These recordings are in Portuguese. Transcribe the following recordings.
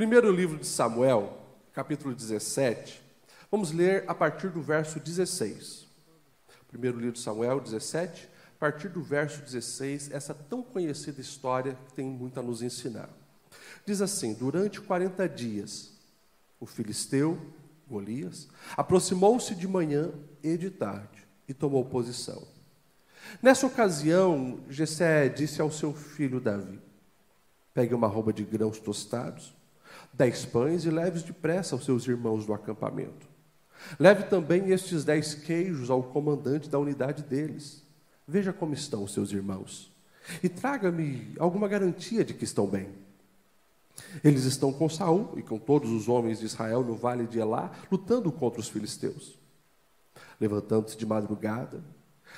primeiro livro de Samuel, capítulo 17, vamos ler a partir do verso 16. Primeiro livro de Samuel 17, a partir do verso 16, essa tão conhecida história que tem muito a nos ensinar. Diz assim: Durante 40 dias, o filisteu, Golias, aproximou-se de manhã e de tarde e tomou posição. Nessa ocasião, Jessé disse ao seu filho Davi: Pegue uma roupa de grãos tostados dez pães e leve depressa aos seus irmãos do acampamento. Leve também estes dez queijos ao comandante da unidade deles. Veja como estão os seus irmãos. E traga-me alguma garantia de que estão bem. Eles estão com Saul e com todos os homens de Israel no vale de Elá, lutando contra os filisteus. Levantando-se de madrugada,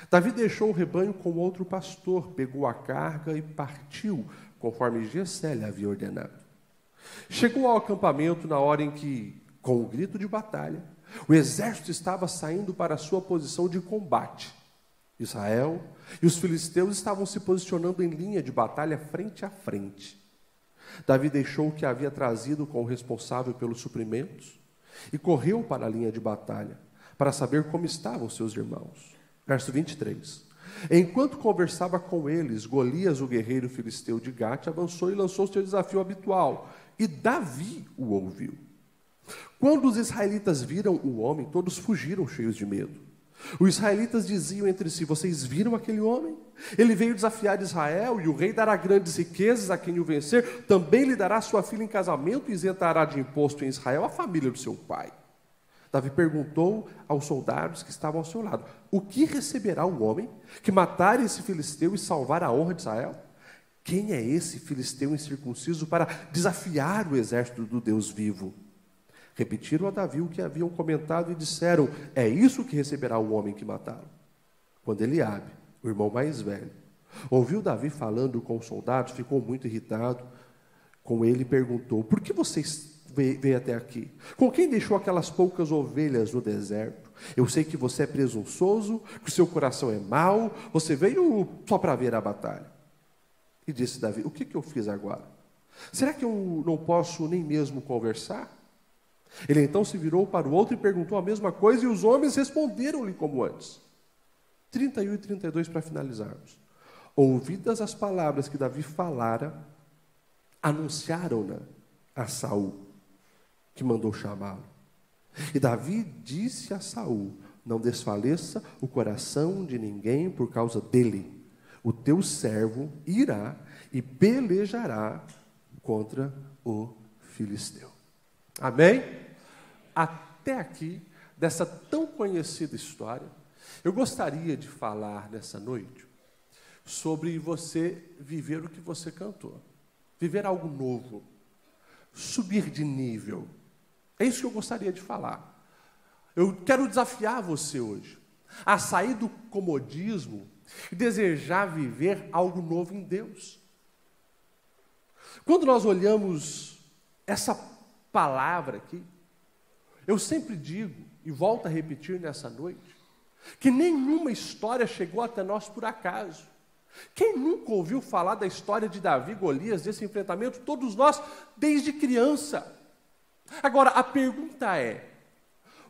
Davi deixou o rebanho com outro pastor, pegou a carga e partiu, conforme Gessé havia ordenado. Chegou ao acampamento na hora em que, com um grito de batalha, o exército estava saindo para a sua posição de combate. Israel e os filisteus estavam se posicionando em linha de batalha frente a frente. Davi deixou o que havia trazido com o responsável pelos suprimentos e correu para a linha de batalha para saber como estavam seus irmãos. Verso 23. Enquanto conversava com eles, Golias, o guerreiro filisteu de Gate, avançou e lançou seu desafio habitual, e Davi o ouviu. Quando os israelitas viram o homem, todos fugiram cheios de medo. Os israelitas diziam entre si: Vocês viram aquele homem? Ele veio desafiar Israel, e o rei dará grandes riquezas a quem o vencer, também lhe dará sua filha em casamento e isentará de imposto em Israel a família do seu pai. Davi perguntou aos soldados que estavam ao seu lado: O que receberá o homem que matar esse filisteu e salvar a honra de Israel? Quem é esse filisteu incircunciso para desafiar o exército do Deus vivo? Repetiram a Davi o que haviam comentado e disseram: É isso que receberá o homem que mataram. Quando Eliabe, o irmão mais velho, ouviu Davi falando com os soldados, ficou muito irritado com ele e perguntou: Por que vocês veio até aqui? Com quem deixou aquelas poucas ovelhas no deserto? Eu sei que você é presunçoso, que o seu coração é mau, você veio só para ver a batalha. E disse Davi: O que, que eu fiz agora? Será que eu não posso nem mesmo conversar? Ele então se virou para o outro e perguntou a mesma coisa, e os homens responderam-lhe como antes. 31 e 32 para finalizarmos. Ouvidas as palavras que Davi falara, anunciaram-na a Saul, que mandou chamá-lo. E Davi disse a Saul: Não desfaleça o coração de ninguém por causa dele o teu servo irá e pelejará contra o filisteu. Amém? Até aqui, dessa tão conhecida história, eu gostaria de falar nessa noite sobre você viver o que você cantou, viver algo novo, subir de nível. É isso que eu gostaria de falar. Eu quero desafiar você hoje a sair do comodismo e desejar viver algo novo em Deus. Quando nós olhamos essa palavra aqui, eu sempre digo, e volto a repetir nessa noite, que nenhuma história chegou até nós por acaso. Quem nunca ouviu falar da história de Davi Golias, desse enfrentamento? Todos nós, desde criança. Agora, a pergunta é: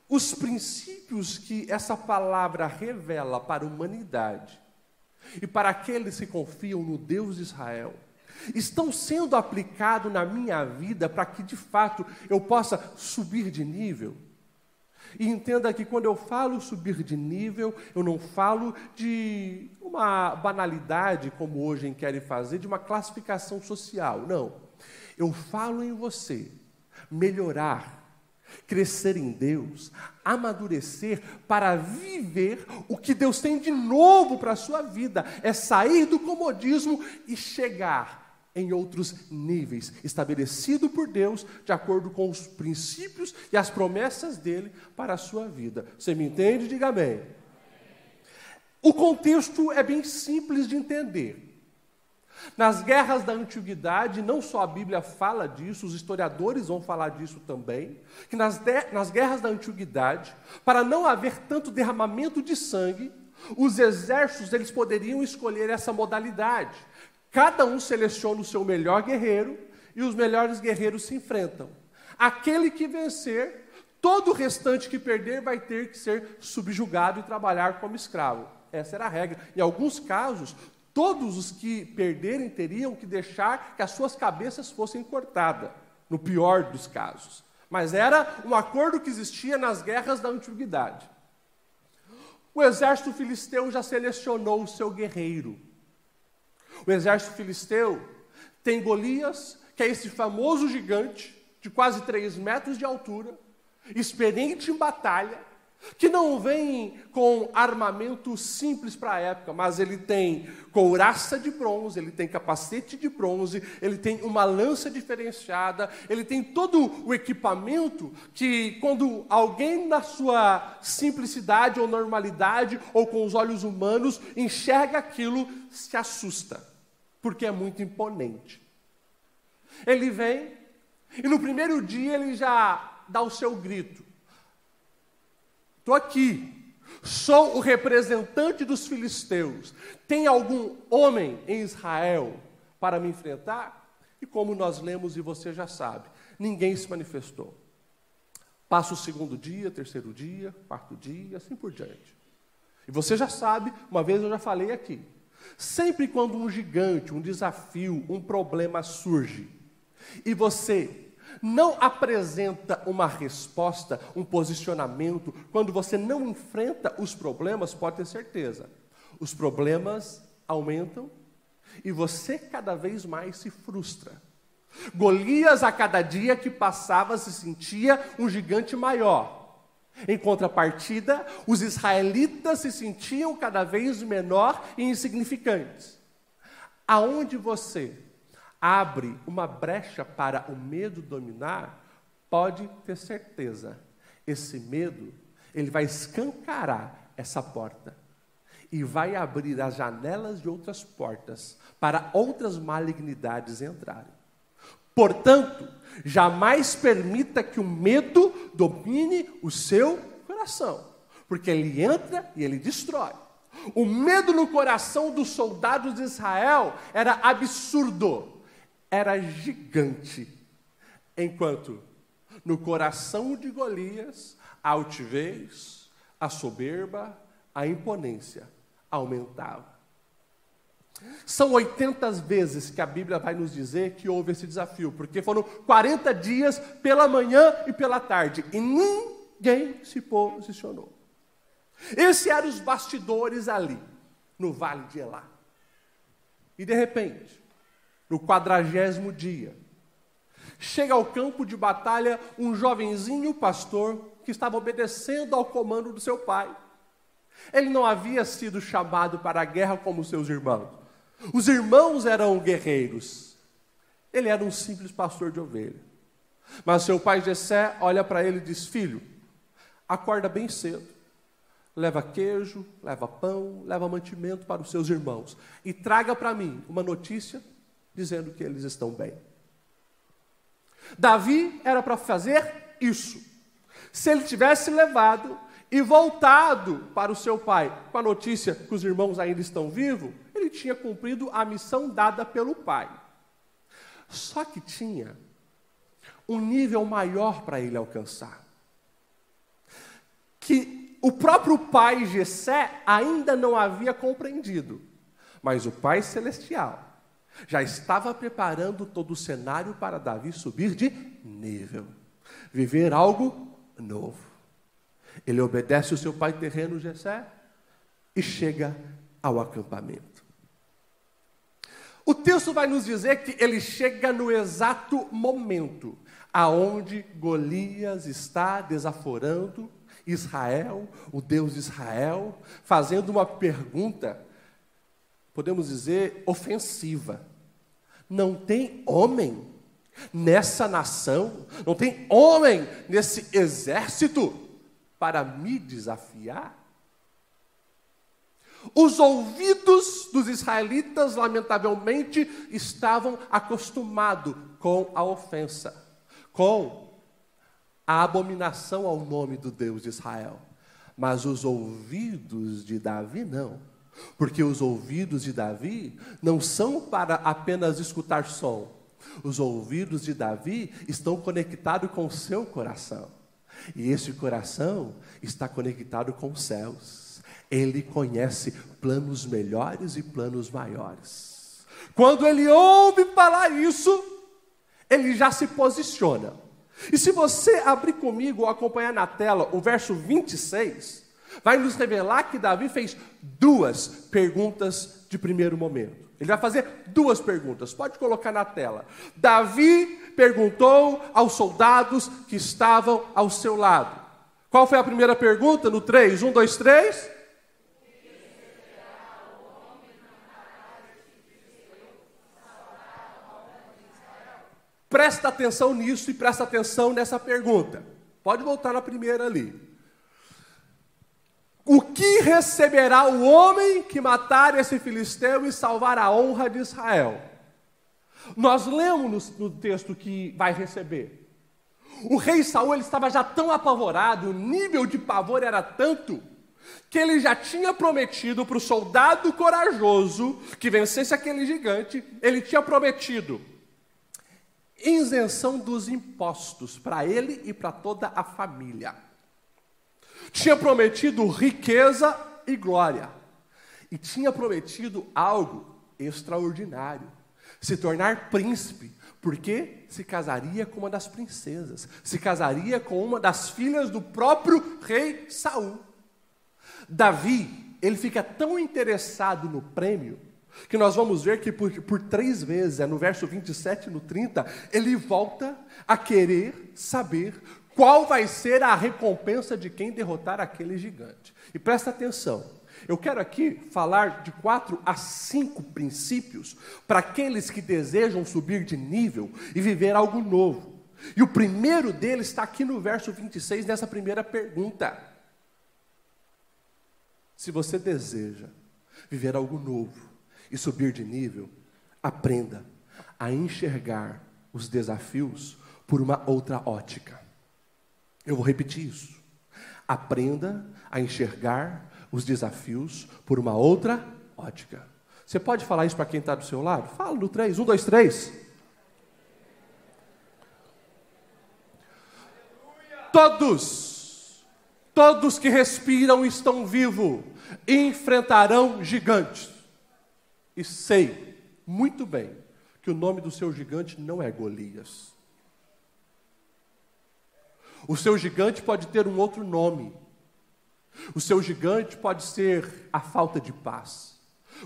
os princípios que essa palavra revela para a humanidade e para aqueles que confiam no Deus de Israel, estão sendo aplicados na minha vida para que de fato eu possa subir de nível. E entenda que quando eu falo subir de nível, eu não falo de uma banalidade, como hoje querem fazer, de uma classificação social. Não. Eu falo em você melhorar crescer em Deus, amadurecer para viver o que Deus tem de novo para a sua vida, é sair do comodismo e chegar em outros níveis, estabelecido por Deus de acordo com os princípios e as promessas dele para a sua vida. Você me entende? Diga amém. O contexto é bem simples de entender. Nas guerras da antiguidade, não só a Bíblia fala disso, os historiadores vão falar disso também, que nas, nas guerras da antiguidade, para não haver tanto derramamento de sangue, os exércitos eles poderiam escolher essa modalidade. Cada um seleciona o seu melhor guerreiro e os melhores guerreiros se enfrentam. Aquele que vencer, todo o restante que perder vai ter que ser subjugado e trabalhar como escravo. Essa era a regra. Em alguns casos, todos os que perderem teriam que deixar que as suas cabeças fossem cortadas, no pior dos casos. Mas era um acordo que existia nas guerras da antiguidade. O exército filisteu já selecionou o seu guerreiro. O exército filisteu tem Golias, que é esse famoso gigante, de quase 3 metros de altura, experiente em batalha, que não vem com armamento simples para a época, mas ele tem couraça de bronze, ele tem capacete de bronze, ele tem uma lança diferenciada, ele tem todo o equipamento que, quando alguém na sua simplicidade ou normalidade, ou com os olhos humanos, enxerga aquilo, se assusta, porque é muito imponente. Ele vem, e no primeiro dia ele já dá o seu grito. Estou aqui, sou o representante dos filisteus. Tem algum homem em Israel para me enfrentar? E como nós lemos e você já sabe, ninguém se manifestou. Passa o segundo dia, terceiro dia, quarto dia, assim por diante. E você já sabe, uma vez eu já falei aqui, sempre quando um gigante, um desafio, um problema surge, e você não apresenta uma resposta, um posicionamento, quando você não enfrenta os problemas, pode ter certeza, os problemas aumentam e você cada vez mais se frustra. Golias, a cada dia que passava, se sentia um gigante maior. Em contrapartida, os israelitas se sentiam cada vez menor e insignificantes. Aonde você abre uma brecha para o medo dominar, pode ter certeza, esse medo, ele vai escancarar essa porta e vai abrir as janelas de outras portas para outras malignidades entrarem. Portanto, jamais permita que o medo domine o seu coração, porque ele entra e ele destrói. O medo no coração dos soldados de Israel era absurdo era gigante, enquanto no coração de Golias a altivez, a soberba, a imponência aumentava. São 80 vezes que a Bíblia vai nos dizer que houve esse desafio, porque foram 40 dias pela manhã e pela tarde, e ninguém se posicionou. Esses eram os bastidores ali, no vale de Elá. E de repente, no quadragésimo dia. Chega ao campo de batalha um jovenzinho pastor que estava obedecendo ao comando do seu pai. Ele não havia sido chamado para a guerra como seus irmãos. Os irmãos eram guerreiros. Ele era um simples pastor de ovelha. Mas seu pai Jessé olha para ele e diz: Filho, acorda bem cedo. Leva queijo, leva pão, leva mantimento para os seus irmãos. E traga para mim uma notícia dizendo que eles estão bem. Davi era para fazer isso. Se ele tivesse levado e voltado para o seu pai com a notícia que os irmãos ainda estão vivos, ele tinha cumprido a missão dada pelo pai. Só que tinha um nível maior para ele alcançar. Que o próprio pai Jessé ainda não havia compreendido, mas o pai celestial já estava preparando todo o cenário para Davi subir de nível, viver algo novo. Ele obedece o seu pai terreno, Jessé, e chega ao acampamento. O texto vai nos dizer que ele chega no exato momento aonde Golias está desaforando Israel, o Deus de Israel, fazendo uma pergunta podemos dizer, ofensiva. Não tem homem nessa nação, não tem homem nesse exército para me desafiar? Os ouvidos dos israelitas, lamentavelmente, estavam acostumados com a ofensa, com a abominação ao nome do Deus de Israel. Mas os ouvidos de Davi não. Porque os ouvidos de Davi não são para apenas escutar som, Os ouvidos de Davi estão conectados com o seu coração. E esse coração está conectado com os céus. Ele conhece planos melhores e planos maiores. Quando ele ouve falar isso, ele já se posiciona. E se você abrir comigo ou acompanhar na tela o verso 26, vai nos revelar que Davi fez duas perguntas de primeiro momento. Ele vai fazer duas perguntas, pode colocar na tela. Davi perguntou aos soldados que estavam ao seu lado. Qual foi a primeira pergunta? No 3, 1, 2, 3. Presta atenção nisso e presta atenção nessa pergunta. Pode voltar na primeira ali. O que receberá o homem que matar esse filisteu e salvar a honra de Israel? Nós lemos no, texto que vai receber. O rei Saul estava já tão apavorado, o nível de pavor era tanto, que ele já tinha prometido para o soldado corajoso que vencesse aquele gigante, ele tinha prometido isenção dos impostos para ele e para toda a família. Tinha prometido riqueza e glória. E tinha prometido algo extraordinário: se tornar príncipe, porque se casaria com uma das princesas, se casaria com uma das filhas do próprio rei Saul. Davi, ele fica tão interessado no prêmio que nós vamos ver que por, por três vezes, é no verso 27 e no 30, ele volta a querer saber qual vai ser a recompensa de quem derrotar aquele gigante. E presta atenção, eu quero aqui falar de quatro a cinco princípios para aqueles que desejam subir de nível e viver algo novo. E o primeiro deles está aqui no verso 26, nessa primeira pergunta. Se você deseja viver algo novo, e subir de nível, aprenda a enxergar os desafios por uma outra ótica. Eu vou repetir isso. Aprenda a enxergar os desafios por uma outra ótica. Você pode falar isso para quem está do seu lado? Fala no 3. 1, 2, 3. Todos, todos que respiram e estão vivos, enfrentarão gigantes. E sei muito bem que o nome do seu gigante não é Golias. O seu gigante pode ter um outro nome. O seu gigante pode ser a falta de paz.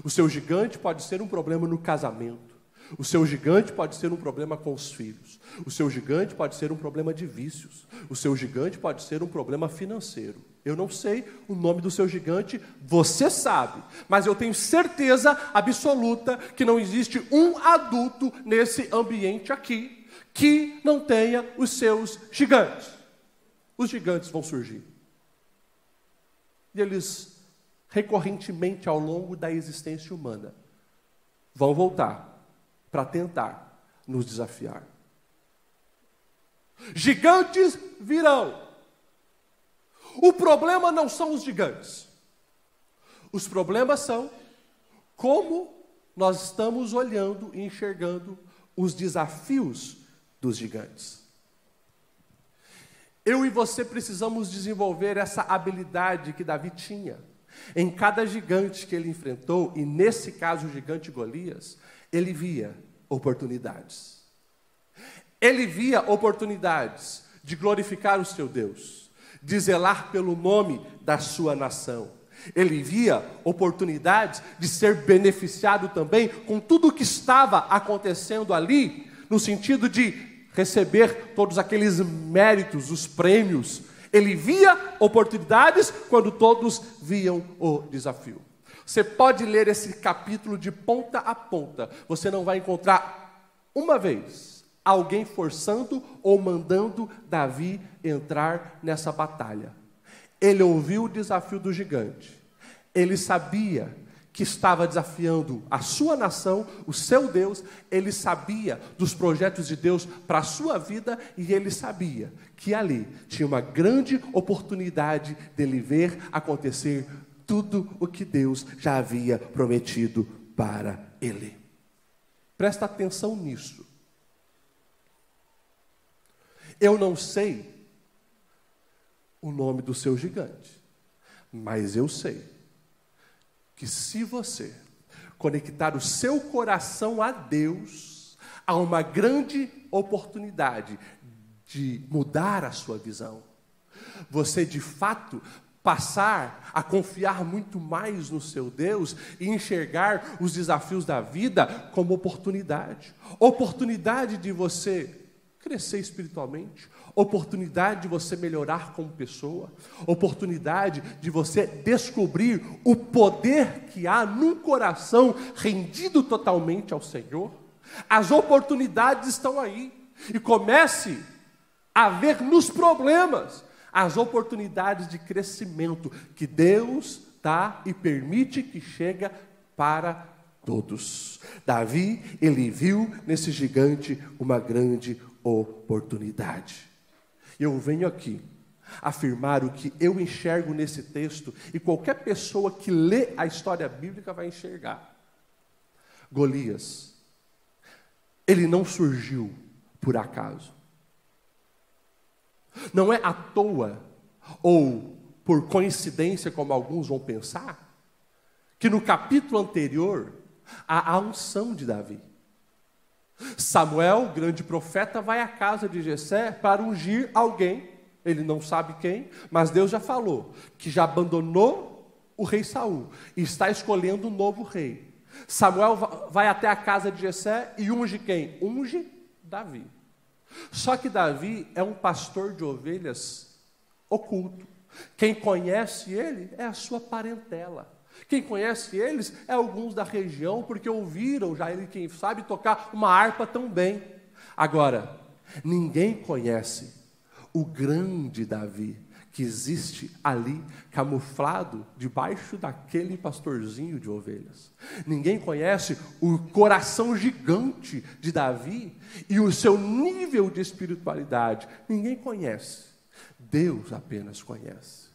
O seu gigante pode ser um problema no casamento. O seu gigante pode ser um problema com os filhos. O seu gigante pode ser um problema de vícios. O seu gigante pode ser um problema financeiro. Eu não sei o nome do seu gigante, você sabe, mas eu tenho certeza absoluta que não existe um adulto nesse ambiente aqui que não tenha os seus gigantes. Os gigantes vão surgir. E eles, recorrentemente ao longo da existência humana, vão voltar para tentar nos desafiar. Gigantes virão. O problema não são os gigantes. Os problemas são como nós estamos olhando e enxergando os desafios dos gigantes. Eu e você precisamos desenvolver essa habilidade que Davi tinha. Em cada gigante que ele enfrentou, e nesse caso o gigante Golias, ele via oportunidades. Ele via oportunidades de glorificar o seu Deus de zelar pelo nome da sua nação. Ele via oportunidades de ser beneficiado também com tudo o que estava acontecendo ali, no sentido de receber todos aqueles méritos, os prêmios. Ele via oportunidades quando todos viam o desafio. Você pode ler esse capítulo de ponta a ponta, você não vai encontrar uma vez alguém forçando ou mandando Davi entrar nessa batalha. Ele ouviu o desafio do gigante. Ele sabia que estava desafiando a sua nação, o seu Deus, ele sabia dos projetos de Deus para a sua vida e ele sabia que ali tinha uma grande oportunidade dele ver acontecer tudo o que Deus já havia prometido para ele. Presta atenção nisso. Eu não sei o nome do seu gigante, mas eu sei que se você conectar o seu coração a Deus, há uma grande oportunidade de mudar a sua visão. Você de fato passar a confiar muito mais no seu Deus e enxergar os desafios da vida como oportunidade oportunidade de você crescer espiritualmente, oportunidade de você melhorar como pessoa, oportunidade de você descobrir o poder que há num coração rendido totalmente ao Senhor. As oportunidades estão aí e comece a ver nos problemas as oportunidades de crescimento que Deus dá e permite que chega para todos. Davi, ele viu nesse gigante uma grande oportunidade. Eu venho aqui afirmar o que eu enxergo nesse texto e qualquer pessoa que lê a história bíblica vai enxergar. Golias, ele não surgiu por acaso. Não é à toa ou por coincidência, como alguns vão pensar, que no capítulo anterior há a unção de Davi. Samuel, grande profeta, vai à casa de Jessé para ungir alguém, ele não sabe quem, mas Deus já falou que já abandonou o rei Saul e está escolhendo um novo rei. Samuel vai até a casa de Jessé e unge quem? Unge Davi. Só que Davi é um pastor de ovelhas oculto. Quem conhece ele é a sua parentela. Quem conhece eles é alguns da região, porque ouviram já ele, quem sabe, tocar uma harpa tão bem. Agora, ninguém conhece o grande Davi que existe ali, camuflado debaixo daquele pastorzinho de ovelhas. Ninguém conhece o coração gigante de Davi e o seu nível de espiritualidade. Ninguém conhece. Deus apenas conhece.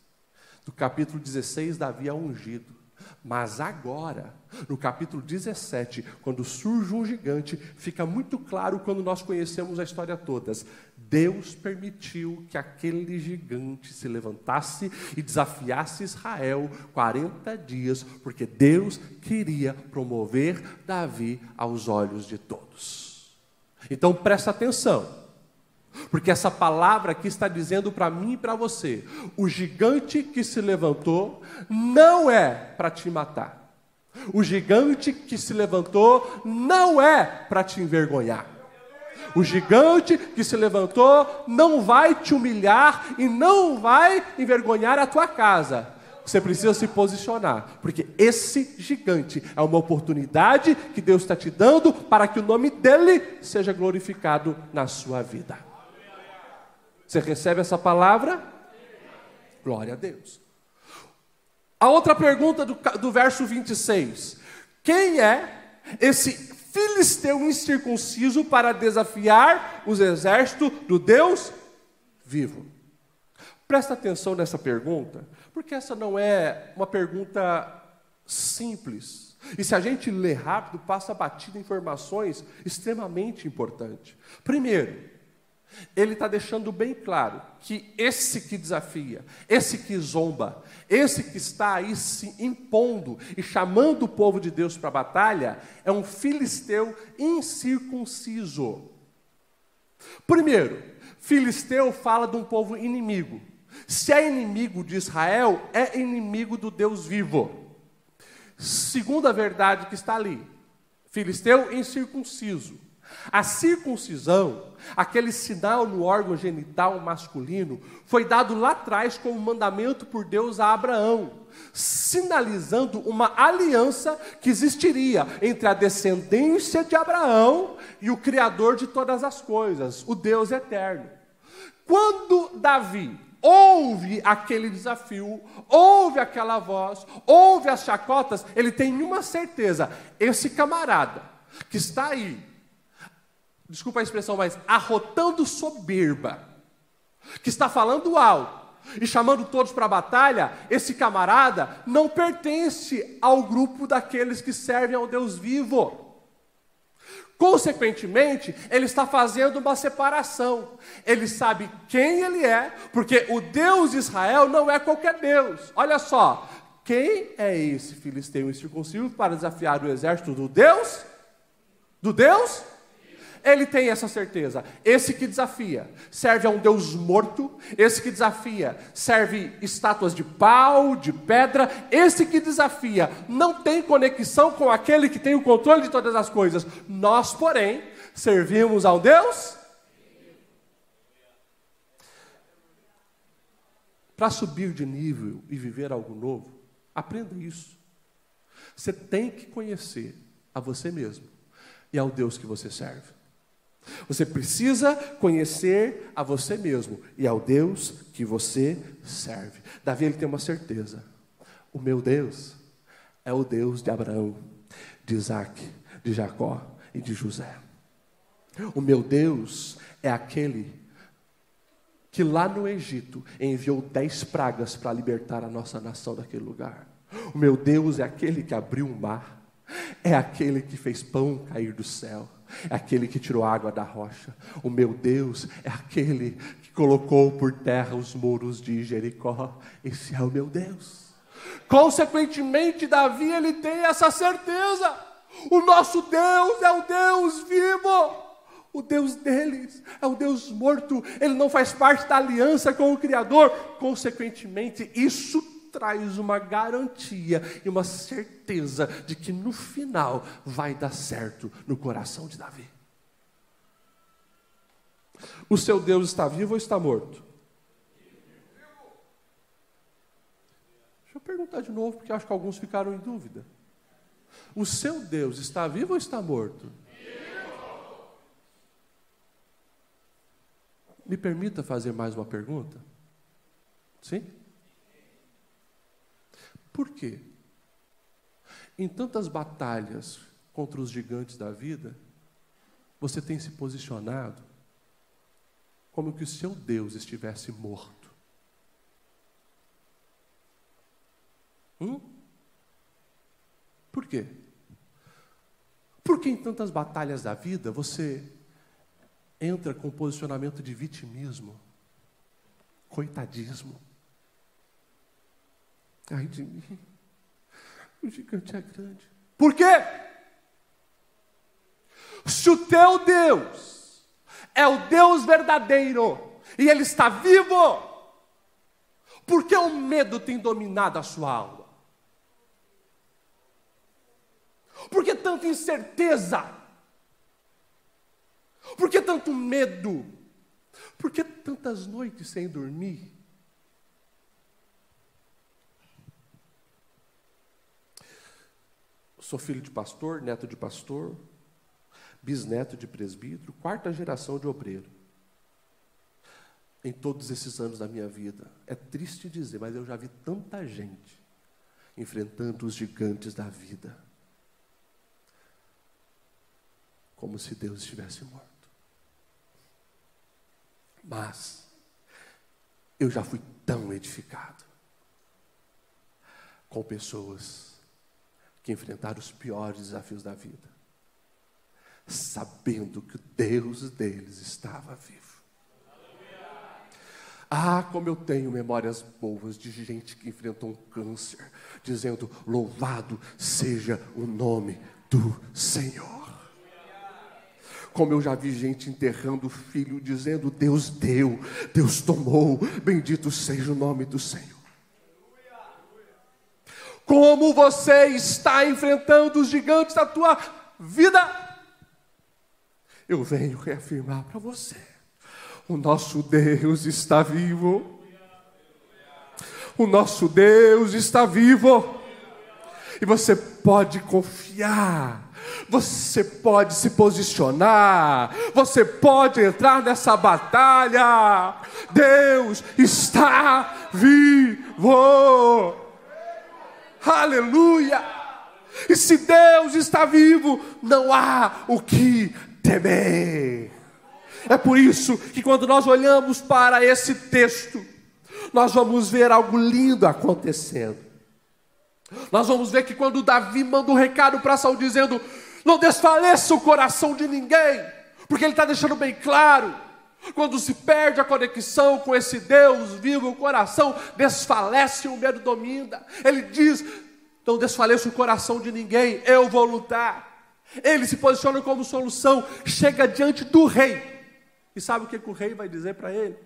Do capítulo 16, Davi é ungido. Mas agora, no capítulo 17, quando surge um gigante, fica muito claro quando nós conhecemos a história toda. Deus permitiu que aquele gigante se levantasse e desafiasse Israel 40 dias, porque Deus queria promover Davi aos olhos de todos. Então presta atenção. Porque essa palavra aqui está dizendo para mim e para você: o gigante que se levantou não é para te matar. O gigante que se levantou não é para te envergonhar. O gigante que se levantou não vai te humilhar e não vai envergonhar a tua casa. Você precisa se posicionar, porque esse gigante é uma oportunidade que Deus está te dando para que o nome dele seja glorificado na sua vida. Você recebe essa palavra? Glória a Deus. A outra pergunta do, do verso 26: Quem é esse filisteu incircunciso para desafiar os exércitos do Deus vivo? Presta atenção nessa pergunta, porque essa não é uma pergunta simples. E se a gente ler rápido, passa batida informações extremamente importantes. Primeiro, ele está deixando bem claro que esse que desafia, esse que zomba, esse que está aí se impondo e chamando o povo de Deus para a batalha, é um filisteu incircunciso. Primeiro, filisteu fala de um povo inimigo. Se é inimigo de Israel, é inimigo do Deus vivo. Segunda verdade que está ali: filisteu incircunciso. A circuncisão, aquele sinal no órgão genital masculino, foi dado lá atrás como mandamento por Deus a Abraão, sinalizando uma aliança que existiria entre a descendência de Abraão e o Criador de todas as coisas, o Deus eterno. Quando Davi ouve aquele desafio, ouve aquela voz, ouve as chacotas, ele tem uma certeza: esse camarada que está aí, desculpa a expressão, mas arrotando soberba, que está falando alto e chamando todos para a batalha, esse camarada não pertence ao grupo daqueles que servem ao Deus vivo. Consequentemente, ele está fazendo uma separação. Ele sabe quem ele é, porque o Deus de Israel não é qualquer Deus. Olha só, quem é esse filisteu incircunciso para desafiar o exército do Deus? Do Deus? Ele tem essa certeza. Esse que desafia serve a um Deus morto. Esse que desafia serve estátuas de pau, de pedra. Esse que desafia não tem conexão com aquele que tem o controle de todas as coisas. Nós, porém, servimos ao Deus. Para subir de nível e viver algo novo, aprenda isso. Você tem que conhecer a você mesmo e ao Deus que você serve. Você precisa conhecer a você mesmo e ao Deus que você serve. Davi ele tem uma certeza: o meu Deus é o Deus de Abraão, de Isaac, de Jacó e de José. O meu Deus é aquele que lá no Egito enviou dez pragas para libertar a nossa nação daquele lugar. O meu Deus é aquele que abriu o mar, é aquele que fez pão cair do céu é aquele que tirou água da rocha. O meu Deus é aquele que colocou por terra os muros de Jericó. Esse é o meu Deus. Consequentemente, Davi ele tem essa certeza. O nosso Deus é o Deus vivo. O Deus deles é o Deus morto, ele não faz parte da aliança com o Criador. Consequentemente, isso traz uma garantia e uma certeza de que no final vai dar certo no coração de Davi. O seu Deus está vivo ou está morto? Deixa eu perguntar de novo, porque acho que alguns ficaram em dúvida. O seu Deus está vivo ou está morto? Me permita fazer mais uma pergunta? Sim? Por quê? Em tantas batalhas contra os gigantes da vida, você tem se posicionado como que o seu Deus estivesse morto. Hum? Por quê? Porque em tantas batalhas da vida você entra com posicionamento de vitimismo, coitadismo. Ai de mim, o gigante é grande. Por quê? Se o teu Deus é o Deus verdadeiro e Ele está vivo, por que o medo tem dominado a sua alma? Por que tanta incerteza? Por que tanto medo? Por que tantas noites sem dormir? Sou filho de pastor, neto de pastor, bisneto de presbítero, quarta geração de obreiro. Em todos esses anos da minha vida, é triste dizer, mas eu já vi tanta gente enfrentando os gigantes da vida, como se Deus estivesse morto. Mas, eu já fui tão edificado com pessoas que enfrentaram os piores desafios da vida, sabendo que o Deus deles estava vivo. Ah, como eu tenho memórias boas de gente que enfrentou um câncer, dizendo: Louvado seja o nome do Senhor. Como eu já vi gente enterrando o filho, dizendo: Deus deu, Deus tomou, bendito seja o nome do Senhor. Como você está enfrentando os gigantes da tua vida? Eu venho reafirmar para você: o nosso Deus está vivo. O nosso Deus está vivo. E você pode confiar você pode se posicionar, você pode entrar nessa batalha. Deus está vivo. Aleluia! E se Deus está vivo, não há o que temer. É por isso que quando nós olhamos para esse texto, nós vamos ver algo lindo acontecendo. Nós vamos ver que quando Davi manda um recado para Saul dizendo: Não desfaleça o coração de ninguém, porque ele está deixando bem claro. Quando se perde a conexão com esse Deus vivo, o coração desfalece e o medo domina. Ele diz: Não desfaleça o coração de ninguém, eu vou lutar. Ele se posiciona como solução, chega diante do rei. E sabe o que, que o rei vai dizer para ele?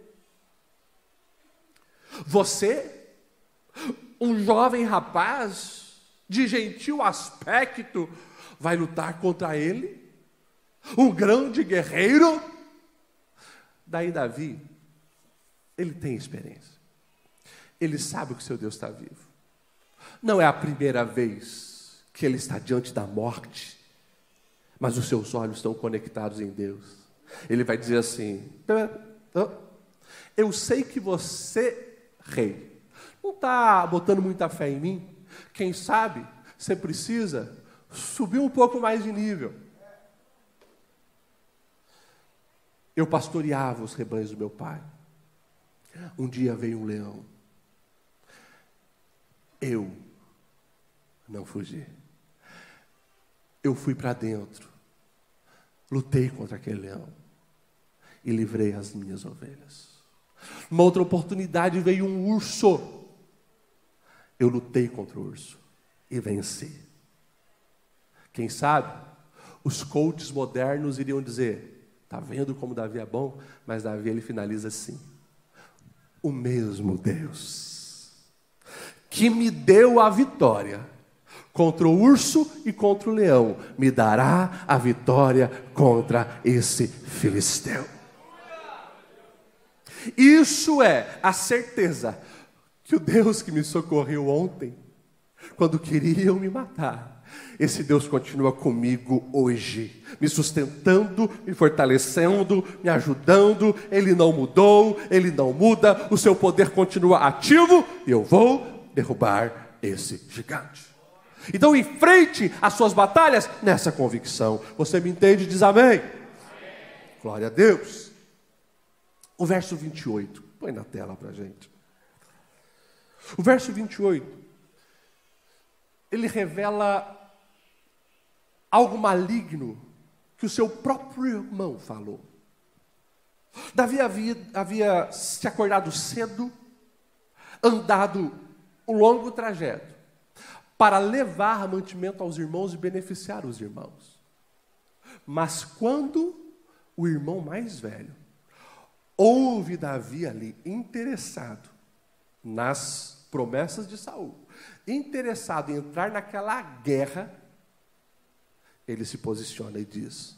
Você, um jovem rapaz de gentil aspecto, vai lutar contra ele? Um grande guerreiro? Daí Davi, ele tem experiência. Ele sabe que seu Deus está vivo. Não é a primeira vez que ele está diante da morte, mas os seus olhos estão conectados em Deus. Ele vai dizer assim: Eu sei que você, rei, não está botando muita fé em mim. Quem sabe você precisa subir um pouco mais de nível. Eu pastoreava os rebanhos do meu pai. Um dia veio um leão. Eu não fugi. Eu fui para dentro. Lutei contra aquele leão. E livrei as minhas ovelhas. Numa outra oportunidade veio um urso. Eu lutei contra o urso e venci. Quem sabe, os coaches modernos iriam dizer: está vendo como Davi é bom? Mas Davi ele finaliza assim: o mesmo Deus que me deu a vitória contra o urso e contra o leão, me dará a vitória contra esse filisteu. Isso é a certeza que o Deus que me socorreu ontem, quando queriam me matar, esse Deus continua comigo hoje, me sustentando, me fortalecendo, me ajudando. Ele não mudou, ele não muda, o seu poder continua ativo e eu vou derrubar esse gigante. Então, enfrente as suas batalhas nessa convicção. Você me entende? Diz amém. Glória a Deus. O verso 28, põe na tela para gente. O verso 28, ele revela algo maligno que o seu próprio irmão falou. Davi havia, havia se acordado cedo, andado um longo trajeto, para levar mantimento aos irmãos e beneficiar os irmãos. Mas quando o irmão mais velho ouve Davi ali interessado nas promessas de Saul, interessado em entrar naquela guerra, ele se posiciona e diz: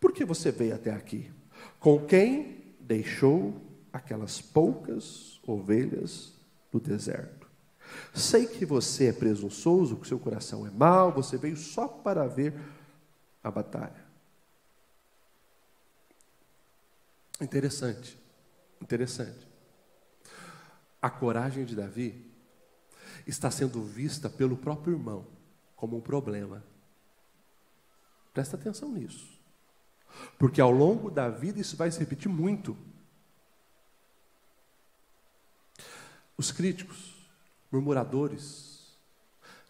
Por que você veio até aqui? Com quem deixou aquelas poucas ovelhas no deserto? Sei que você é presunçoso, que seu coração é mau, você veio só para ver a batalha. Interessante, interessante. A coragem de Davi está sendo vista pelo próprio irmão como um problema. Presta atenção nisso. Porque ao longo da vida isso vai se repetir muito. Os críticos, murmuradores,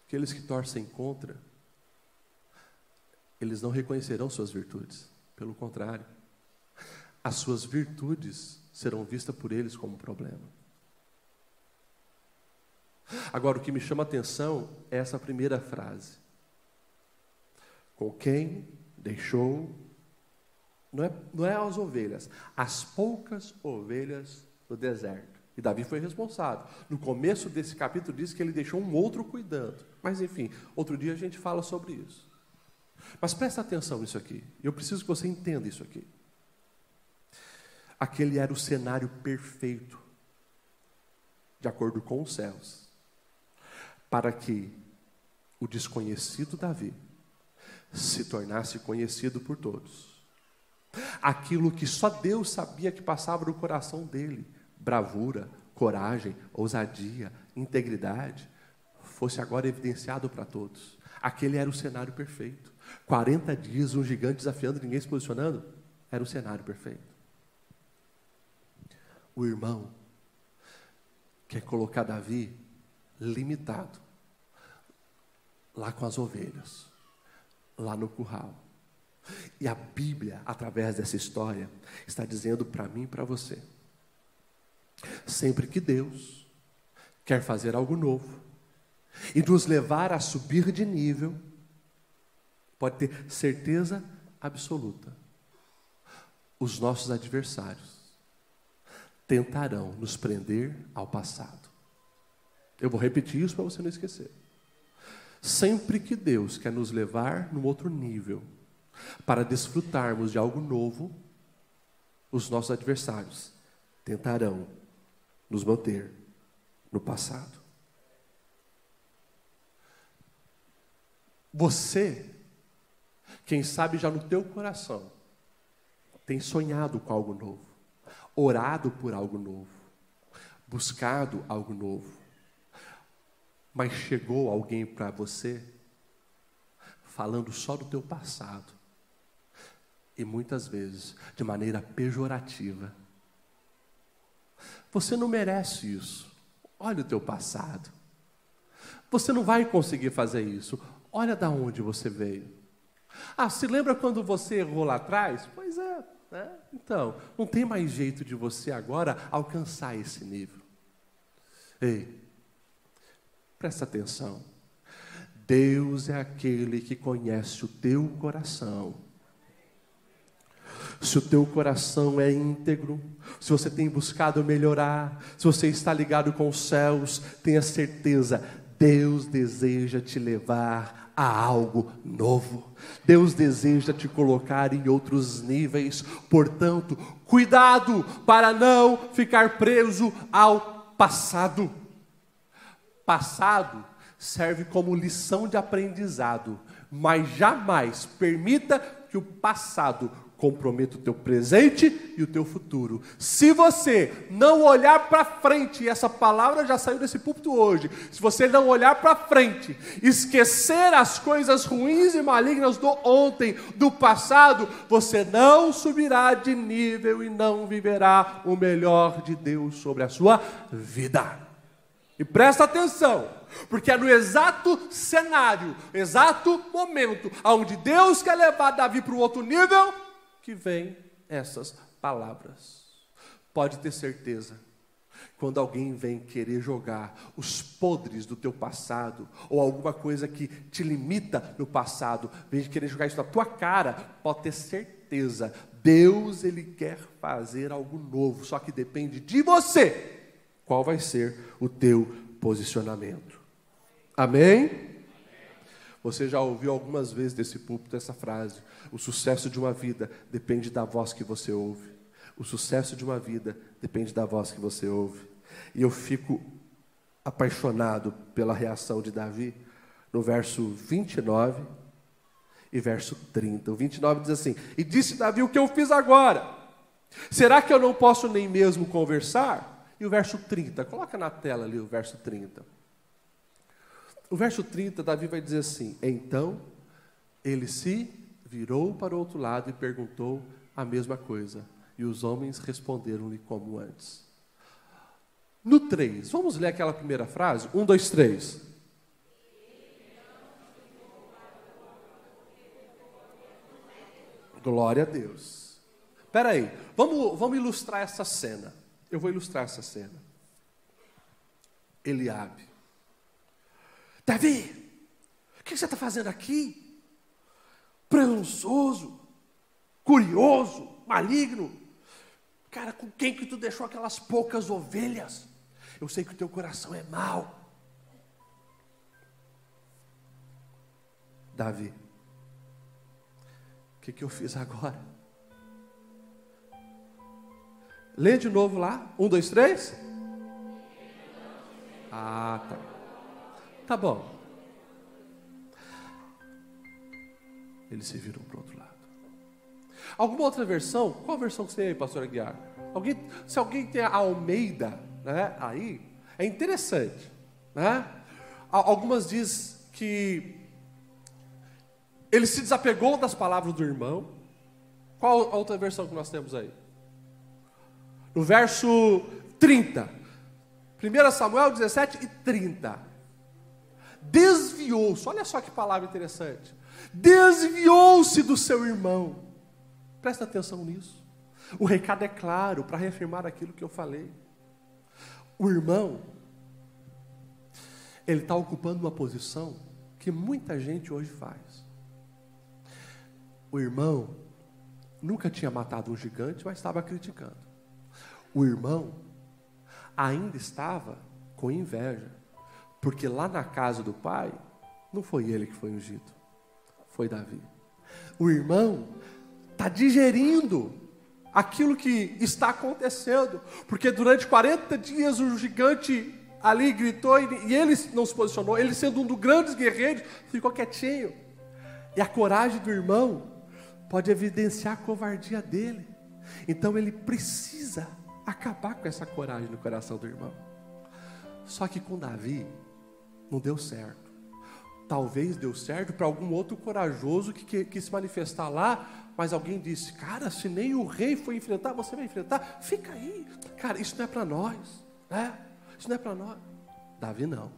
aqueles que torcem contra, eles não reconhecerão suas virtudes. Pelo contrário, as suas virtudes serão vistas por eles como um problema. Agora, o que me chama a atenção é essa primeira frase. Com quem deixou, não é, não é as ovelhas, as poucas ovelhas do deserto. E Davi foi responsável. No começo desse capítulo diz que ele deixou um outro cuidando. Mas enfim, outro dia a gente fala sobre isso. Mas presta atenção nisso aqui. Eu preciso que você entenda isso aqui. Aquele era o cenário perfeito, de acordo com os céus para que o desconhecido Davi se tornasse conhecido por todos. Aquilo que só Deus sabia que passava no coração dele, bravura, coragem, ousadia, integridade, fosse agora evidenciado para todos. Aquele era o cenário perfeito. 40 dias, um gigante desafiando, ninguém se posicionando, era o cenário perfeito. O irmão quer colocar Davi limitado, lá com as ovelhas. lá no curral. E a Bíblia, através dessa história, está dizendo para mim e para você: sempre que Deus quer fazer algo novo e nos levar a subir de nível, pode ter certeza absoluta, os nossos adversários tentarão nos prender ao passado. Eu vou repetir isso para você não esquecer. Sempre que Deus quer nos levar num outro nível, para desfrutarmos de algo novo, os nossos adversários tentarão nos manter no passado. Você, quem sabe já no teu coração, tem sonhado com algo novo, orado por algo novo, buscado algo novo, mas chegou alguém para você falando só do teu passado e muitas vezes de maneira pejorativa. Você não merece isso. Olha o teu passado. Você não vai conseguir fazer isso. Olha da onde você veio. Ah, se lembra quando você errou lá atrás? Pois é. Né? Então, não tem mais jeito de você agora alcançar esse nível. Ei, presta atenção. Deus é aquele que conhece o teu coração se o teu coração é íntegro, se você tem buscado melhorar, se você está ligado com os céus, tenha certeza, Deus deseja te levar a algo novo. Deus deseja te colocar em outros níveis. Portanto, cuidado para não ficar preso ao passado. Passado serve como lição de aprendizado, mas jamais permita que o passado comprometa o teu presente e o teu futuro. Se você não olhar para frente, e essa palavra já saiu desse púlpito hoje, se você não olhar para frente, esquecer as coisas ruins e malignas do ontem, do passado, você não subirá de nível e não viverá o melhor de Deus sobre a sua vida. E presta atenção, porque é no exato cenário, exato momento, onde Deus quer levar Davi para o outro nível, que vem essas palavras. Pode ter certeza, quando alguém vem querer jogar os podres do teu passado, ou alguma coisa que te limita no passado, vem querer jogar isso na tua cara, pode ter certeza, Deus ele quer fazer algo novo, só que depende de você. Qual vai ser o teu posicionamento? Amém? Você já ouviu algumas vezes desse púlpito essa frase: o sucesso de uma vida depende da voz que você ouve. O sucesso de uma vida depende da voz que você ouve. E eu fico apaixonado pela reação de Davi no verso 29 e verso 30. O 29 diz assim: E disse Davi: O que eu fiz agora? Será que eu não posso nem mesmo conversar? E o verso 30, coloca na tela ali o verso 30. O verso 30, Davi vai dizer assim: Então ele se virou para o outro lado e perguntou a mesma coisa. E os homens responderam-lhe como antes. No 3, vamos ler aquela primeira frase? 1, 2, 3. Glória a Deus. Espera aí, vamos, vamos ilustrar essa cena. Eu vou ilustrar essa cena. Eliabe Davi, o que você está fazendo aqui? Presunçoso, curioso, maligno. Cara, com quem que tu deixou aquelas poucas ovelhas? Eu sei que o teu coração é mau. Davi, o que, que eu fiz agora? Lê de novo lá. Um, dois, três. Ah, tá. Tá bom. Ele se virou para o outro lado. Alguma outra versão? Qual versão que você tem, pastor Aguiar? Alguém, se alguém tem a Almeida, né, aí, é interessante. Né? Algumas diz que ele se desapegou das palavras do irmão. Qual a outra versão que nós temos aí? No verso 30. 1 Samuel 17 e 30 desviou-se. Olha só que palavra interessante. desviou-se do seu irmão. Presta atenção nisso. O recado é claro para reafirmar aquilo que eu falei. O irmão, ele está ocupando uma posição que muita gente hoje faz. O irmão nunca tinha matado um gigante, mas estava criticando. O irmão ainda estava com inveja, porque lá na casa do pai, não foi ele que foi ungido, foi Davi. O irmão está digerindo aquilo que está acontecendo, porque durante 40 dias o gigante ali gritou e ele não se posicionou, ele sendo um dos grandes guerreiros, ficou quietinho. E a coragem do irmão pode evidenciar a covardia dele. Então ele precisa acabar com essa coragem no coração do irmão. Só que com Davi não deu certo. Talvez deu certo para algum outro corajoso que quis se manifestar lá, mas alguém disse: Cara, se nem o rei foi enfrentar, você vai enfrentar? Fica aí. Cara, isso não é para nós. Né? Isso não é para nós. Davi não.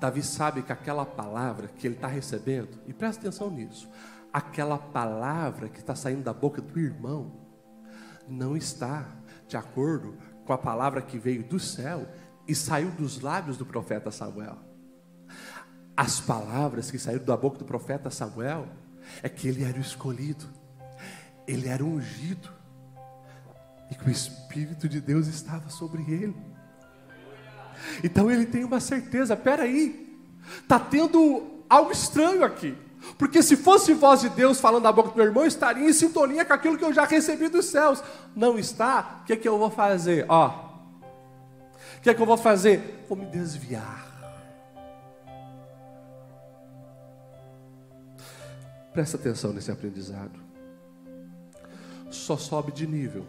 Davi sabe que aquela palavra que ele está recebendo, e presta atenção nisso, aquela palavra que está saindo da boca do irmão, não está de acordo com a palavra que veio do céu e saiu dos lábios do profeta Samuel. As palavras que saíram da boca do profeta Samuel é que ele era o escolhido, ele era ungido, e que o Espírito de Deus estava sobre ele. Então ele tem uma certeza: peraí, está tendo algo estranho aqui. Porque se fosse voz de Deus falando da boca do meu irmão, estaria em sintonia com aquilo que eu já recebi dos céus. Não está? O que é que eu vou fazer? Ó, o que é que eu vou fazer? Vou me desviar. Presta atenção nesse aprendizado. Só sobe de nível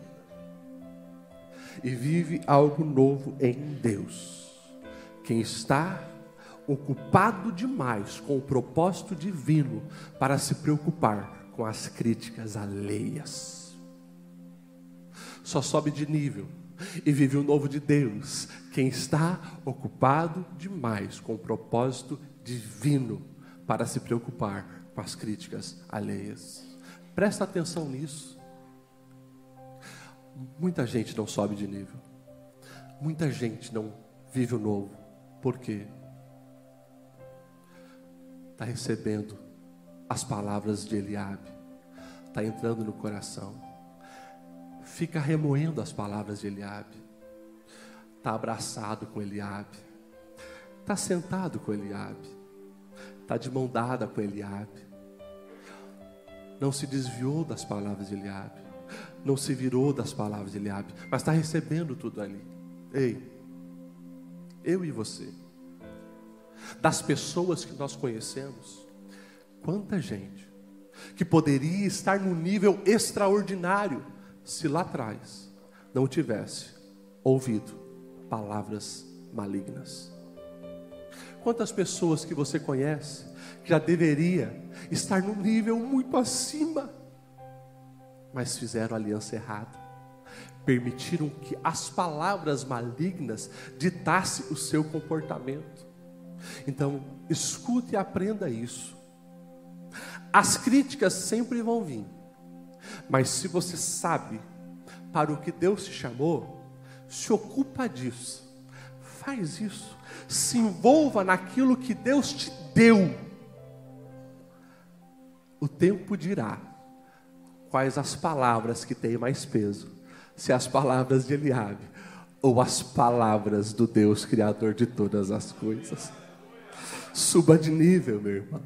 e vive algo novo em Deus. Quem está ocupado demais com o propósito divino para se preocupar com as críticas alheias. Só sobe de nível e vive o novo de Deus quem está ocupado demais com o propósito divino para se preocupar com as críticas alheias. Presta atenção nisso. Muita gente não sobe de nível. Muita gente não vive o novo. Por quê? Está recebendo as palavras de Eliabe. Está entrando no coração. Fica remoendo as palavras de Eliabe. Está abraçado com Eliabe. Está sentado com Eliabe está de mão dada com Eliabe. Não se desviou das palavras de Eliabe. Não se virou das palavras de Eliabe. Mas está recebendo tudo ali. Ei, eu e você. Das pessoas que nós conhecemos. Quanta gente que poderia estar num nível extraordinário se lá atrás não tivesse ouvido palavras malignas. Quantas pessoas que você conhece que já deveria estar num nível muito acima, mas fizeram aliança errada, permitiram que as palavras malignas ditassem o seu comportamento. Então, escute e aprenda isso. As críticas sempre vão vir, mas se você sabe para o que Deus te chamou, se ocupa disso, faz isso se envolva naquilo que Deus te deu. O tempo dirá quais as palavras que têm mais peso, se as palavras de Eliabe ou as palavras do Deus criador de todas as coisas. Suba de nível, meu irmão.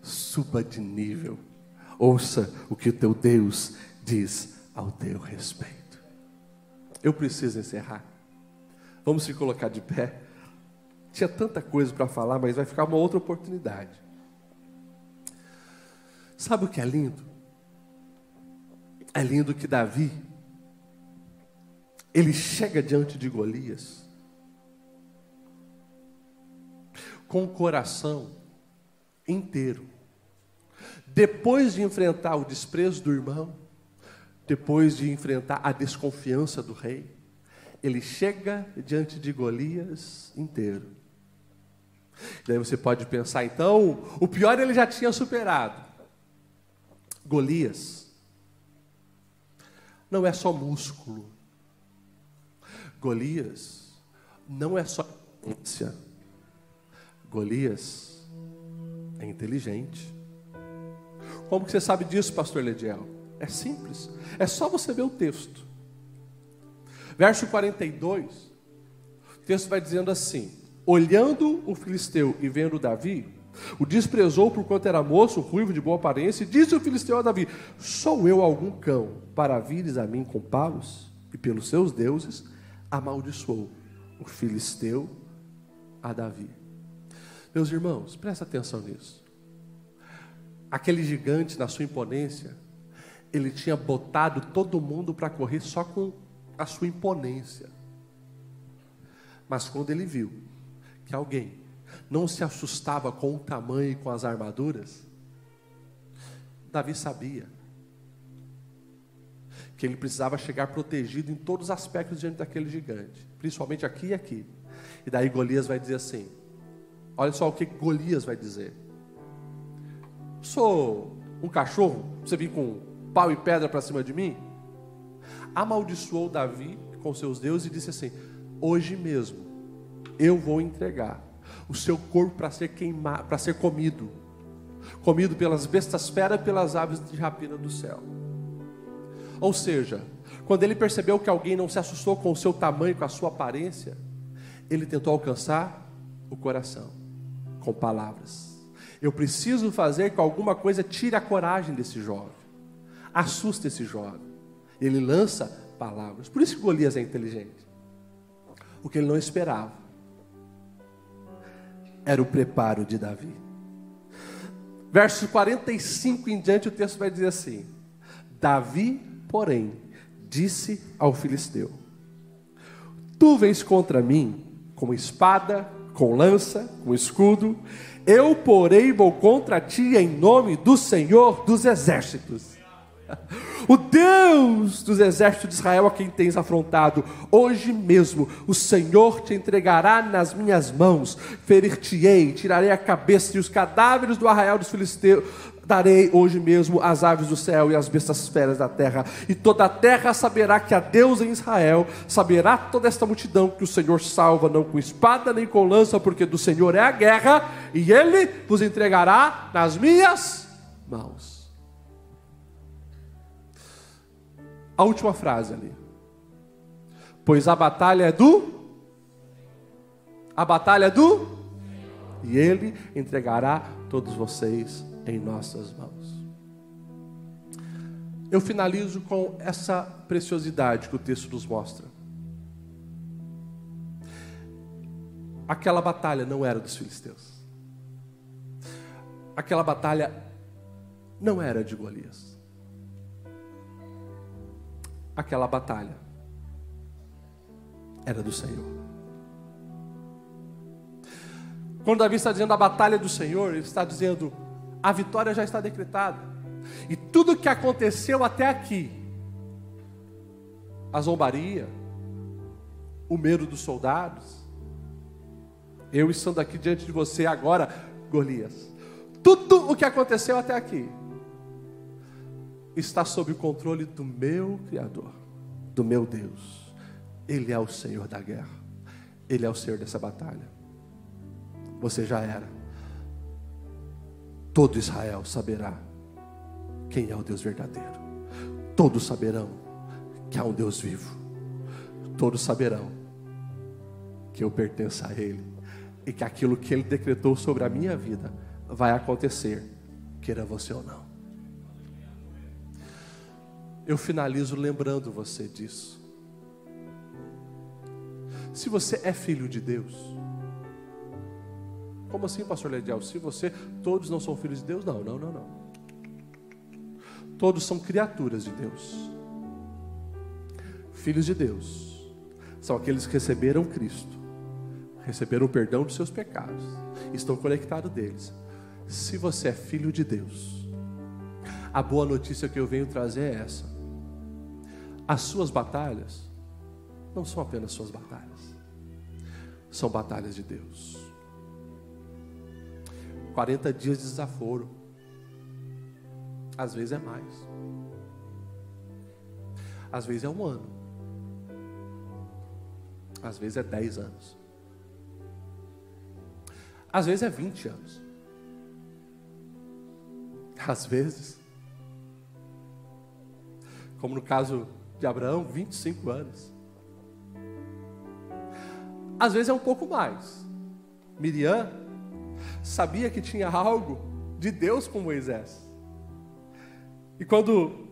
Suba de nível. Ouça o que o teu Deus diz ao teu respeito. Eu preciso encerrar. Vamos se colocar de pé. Tinha tanta coisa para falar, mas vai ficar uma outra oportunidade. Sabe o que é lindo? É lindo que Davi, ele chega diante de Golias, com o coração inteiro. Depois de enfrentar o desprezo do irmão, depois de enfrentar a desconfiança do rei, ele chega diante de Golias inteiro Daí você pode pensar, então, o pior ele já tinha superado. Golias não é só músculo. Golias não é só. Golias é inteligente. Como que você sabe disso, pastor Lediel? É simples. É só você ver o texto. Verso 42, o texto vai dizendo assim: Olhando o filisteu e vendo Davi, o desprezou por quanto era moço, ruivo de boa aparência, e disse o filisteu a Davi: Sou eu algum cão para vires a mim com paus? E pelos seus deuses amaldiçoou o filisteu a Davi. Meus irmãos, presta atenção nisso. Aquele gigante, na sua imponência, ele tinha botado todo mundo para correr só com a sua imponência. Mas quando ele viu que alguém não se assustava com o tamanho e com as armaduras, Davi sabia que ele precisava chegar protegido em todos os aspectos diante daquele gigante, principalmente aqui e aqui. E daí Golias vai dizer assim: olha só o que Golias vai dizer. Sou um cachorro, você vir com pau e pedra para cima de mim? Amaldiçoou Davi com seus deuses e disse assim: Hoje mesmo eu vou entregar o seu corpo para ser queimado, para ser comido, comido pelas bestas feras pelas aves de rapina do céu. Ou seja, quando ele percebeu que alguém não se assustou com o seu tamanho, com a sua aparência, ele tentou alcançar o coração com palavras. Eu preciso fazer que alguma coisa tire a coragem desse jovem, assuste esse jovem. Ele lança palavras. Por isso que Golias é inteligente. O que ele não esperava era o preparo de Davi. Verso 45 em diante, o texto vai dizer assim: Davi, porém, disse ao filisteu: Tu vens contra mim com espada, com lança, com escudo, eu, porém, vou contra ti em nome do Senhor dos exércitos. O Deus dos exércitos de Israel a quem tens afrontado, hoje mesmo o Senhor te entregará nas minhas mãos, ferir-te-ei, tirarei a cabeça e os cadáveres do arraial dos filisteus, darei hoje mesmo as aves do céu e as bestas feras da terra, e toda a terra saberá que há Deus em Israel, saberá toda esta multidão que o Senhor salva, não com espada nem com lança, porque do Senhor é a guerra, e ele vos entregará nas minhas mãos. a última frase ali. Pois a batalha é do. A batalha é do. E ele entregará todos vocês em nossas mãos. Eu finalizo com essa preciosidade que o texto nos mostra. Aquela batalha não era dos filisteus. Aquela batalha não era de Golias aquela batalha era do Senhor. Quando Davi está dizendo a batalha do Senhor, ele está dizendo a vitória já está decretada. E tudo que aconteceu até aqui, a zombaria, o medo dos soldados, eu estando aqui diante de você agora, Golias, tudo o que aconteceu até aqui, está sob o controle do meu Criador, do meu Deus. Ele é o Senhor da guerra, Ele é o Senhor dessa batalha. Você já era. Todo Israel saberá quem é o Deus verdadeiro. Todos saberão que há um Deus vivo. Todos saberão que eu pertenço a Ele e que aquilo que Ele decretou sobre a minha vida vai acontecer, queira você ou não eu finalizo lembrando você disso. Se você é filho de Deus, como assim, pastor Ledial? Se você, todos não são filhos de Deus? Não, não, não, não. Todos são criaturas de Deus. Filhos de Deus são aqueles que receberam Cristo, receberam o perdão dos seus pecados, estão conectados deles. Se você é filho de Deus, a boa notícia que eu venho trazer é essa as suas batalhas não são apenas suas batalhas, são batalhas de Deus. 40 dias de desaforo. Às vezes é mais. Às vezes é um ano. Às vezes é 10 anos. Às vezes é 20 anos. Às vezes, como no caso de Abraão, 25 anos. Às vezes é um pouco mais. Miriam sabia que tinha algo de Deus com Moisés. E quando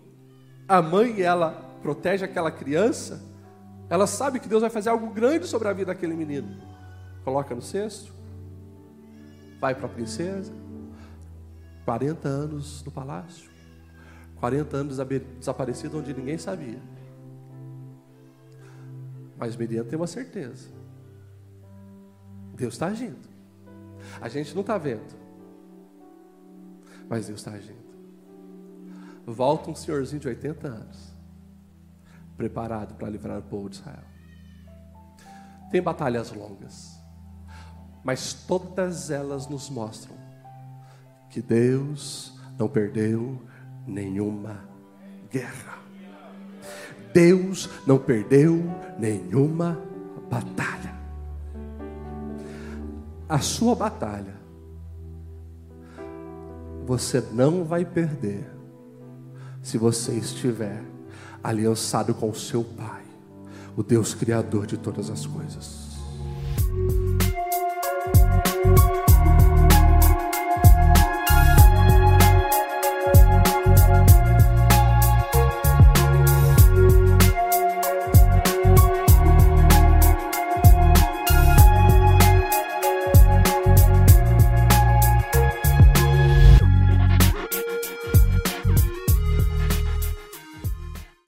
a mãe ela protege aquela criança, ela sabe que Deus vai fazer algo grande sobre a vida daquele menino. Coloca no cesto, vai para a princesa, 40 anos no palácio, 40 anos desaparecido onde ninguém sabia. Mas Miriam tem uma certeza: Deus está agindo. A gente não está vendo, mas Deus está agindo. Volta um senhorzinho de 80 anos, preparado para livrar o povo de Israel. Tem batalhas longas, mas todas elas nos mostram que Deus não perdeu nenhuma guerra. Deus não perdeu nenhuma batalha. A sua batalha você não vai perder se você estiver aliançado com o seu Pai, o Deus Criador de todas as coisas.